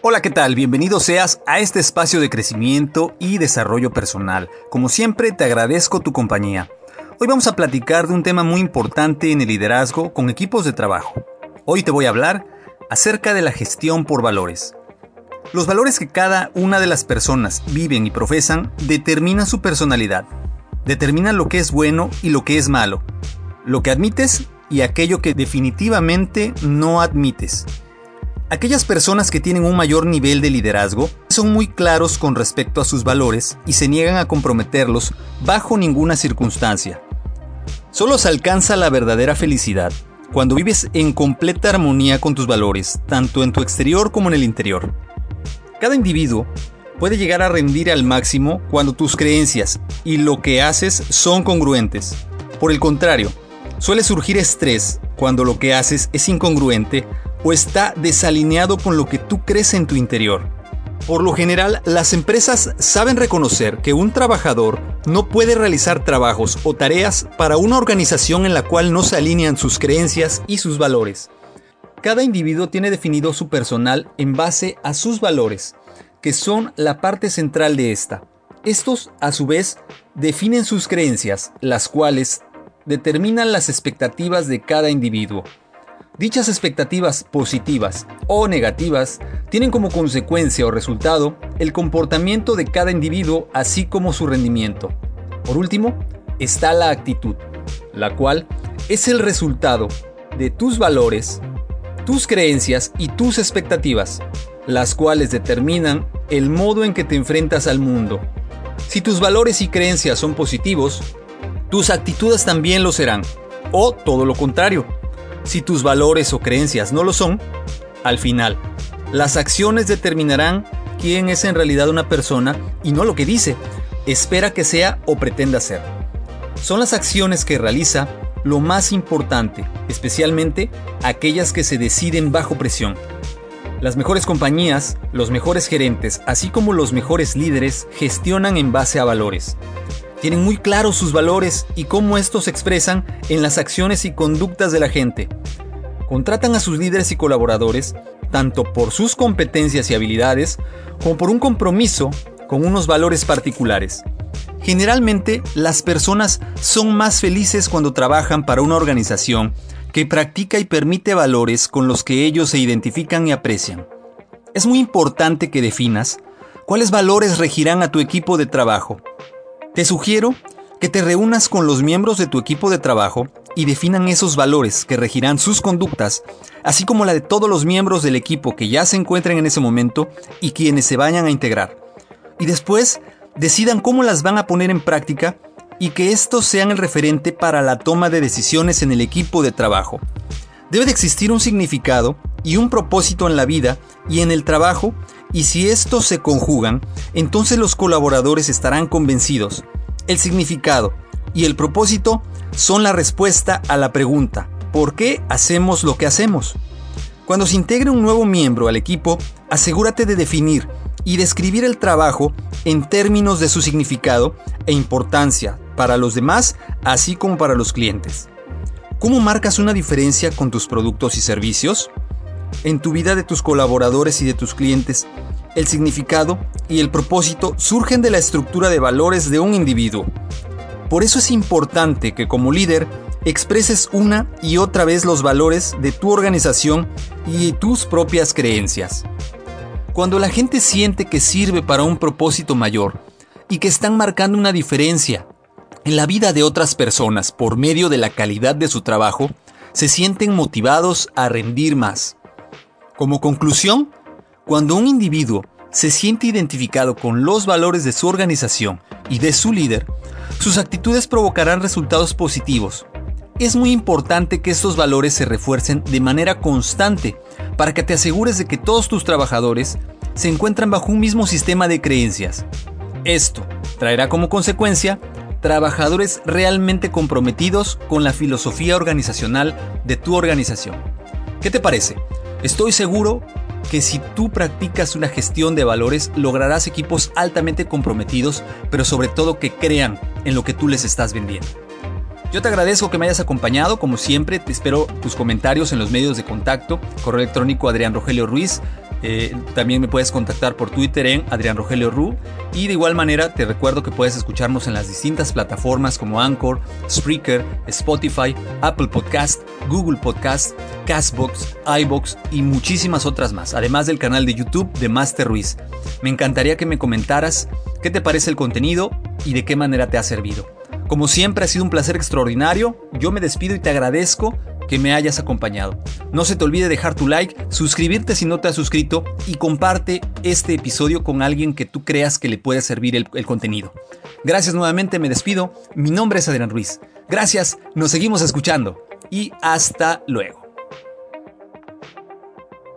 Hola, ¿qué tal? Bienvenido seas a este espacio de crecimiento y desarrollo personal. Como siempre, te agradezco tu compañía. Hoy vamos a platicar de un tema muy importante en el liderazgo con equipos de trabajo. Hoy te voy a hablar acerca de la gestión por valores. Los valores que cada una de las personas viven y profesan determinan su personalidad, determinan lo que es bueno y lo que es malo, lo que admites y aquello que definitivamente no admites. Aquellas personas que tienen un mayor nivel de liderazgo son muy claros con respecto a sus valores y se niegan a comprometerlos bajo ninguna circunstancia. Solo se alcanza la verdadera felicidad cuando vives en completa armonía con tus valores, tanto en tu exterior como en el interior. Cada individuo puede llegar a rendir al máximo cuando tus creencias y lo que haces son congruentes. Por el contrario, suele surgir estrés cuando lo que haces es incongruente o está desalineado con lo que tú crees en tu interior. Por lo general, las empresas saben reconocer que un trabajador no puede realizar trabajos o tareas para una organización en la cual no se alinean sus creencias y sus valores. Cada individuo tiene definido su personal en base a sus valores, que son la parte central de esta. Estos, a su vez, definen sus creencias, las cuales determinan las expectativas de cada individuo. Dichas expectativas positivas o negativas tienen como consecuencia o resultado el comportamiento de cada individuo así como su rendimiento. Por último, está la actitud, la cual es el resultado de tus valores, tus creencias y tus expectativas, las cuales determinan el modo en que te enfrentas al mundo. Si tus valores y creencias son positivos, tus actitudes también lo serán, o todo lo contrario si tus valores o creencias no lo son, al final, las acciones determinarán quién es en realidad una persona y no lo que dice, espera que sea o pretenda ser. Son las acciones que realiza lo más importante, especialmente aquellas que se deciden bajo presión. Las mejores compañías, los mejores gerentes, así como los mejores líderes gestionan en base a valores tienen muy claros sus valores y cómo estos se expresan en las acciones y conductas de la gente. Contratan a sus líderes y colaboradores tanto por sus competencias y habilidades como por un compromiso con unos valores particulares. Generalmente las personas son más felices cuando trabajan para una organización que practica y permite valores con los que ellos se identifican y aprecian. Es muy importante que definas cuáles valores regirán a tu equipo de trabajo te sugiero que te reúnas con los miembros de tu equipo de trabajo y definan esos valores que regirán sus conductas, así como la de todos los miembros del equipo que ya se encuentren en ese momento y quienes se vayan a integrar. Y después decidan cómo las van a poner en práctica y que estos sean el referente para la toma de decisiones en el equipo de trabajo. Debe de existir un significado y un propósito en la vida y en el trabajo y si estos se conjugan, entonces los colaboradores estarán convencidos. El significado y el propósito son la respuesta a la pregunta, ¿por qué hacemos lo que hacemos? Cuando se integre un nuevo miembro al equipo, asegúrate de definir y describir el trabajo en términos de su significado e importancia para los demás, así como para los clientes. ¿Cómo marcas una diferencia con tus productos y servicios? En tu vida de tus colaboradores y de tus clientes, el significado y el propósito surgen de la estructura de valores de un individuo. Por eso es importante que como líder expreses una y otra vez los valores de tu organización y tus propias creencias. Cuando la gente siente que sirve para un propósito mayor y que están marcando una diferencia en la vida de otras personas por medio de la calidad de su trabajo, se sienten motivados a rendir más. Como conclusión, cuando un individuo se siente identificado con los valores de su organización y de su líder, sus actitudes provocarán resultados positivos. Es muy importante que estos valores se refuercen de manera constante para que te asegures de que todos tus trabajadores se encuentran bajo un mismo sistema de creencias. Esto traerá como consecuencia trabajadores realmente comprometidos con la filosofía organizacional de tu organización. ¿Qué te parece? Estoy seguro que si tú practicas una gestión de valores lograrás equipos altamente comprometidos, pero sobre todo que crean en lo que tú les estás vendiendo. Yo te agradezco que me hayas acompañado, como siempre, te espero tus comentarios en los medios de contacto, correo electrónico Adrián Rogelio Ruiz, Eh, también me puedes contactar por Twitter en Adrián Rogelio Ru. Y de igual manera te recuerdo que puedes escucharnos en las distintas plataformas como Anchor, Spreaker, Spotify, Apple Podcast, Google Podcast, Castbox, iBox y muchísimas otras más, además del canal de YouTube de Master Ruiz. Me encantaría que me comentaras qué te parece el contenido y de qué manera te ha servido. Como siempre ha sido un placer extraordinario, yo me despido y te agradezco que me hayas acompañado. No se te olvide dejar tu like, suscribirte si no te has suscrito y comparte este episodio con alguien que tú creas que le puede servir el, el contenido. Gracias nuevamente, me despido. Mi nombre es Adrián Ruiz. Gracias, nos seguimos escuchando y hasta luego.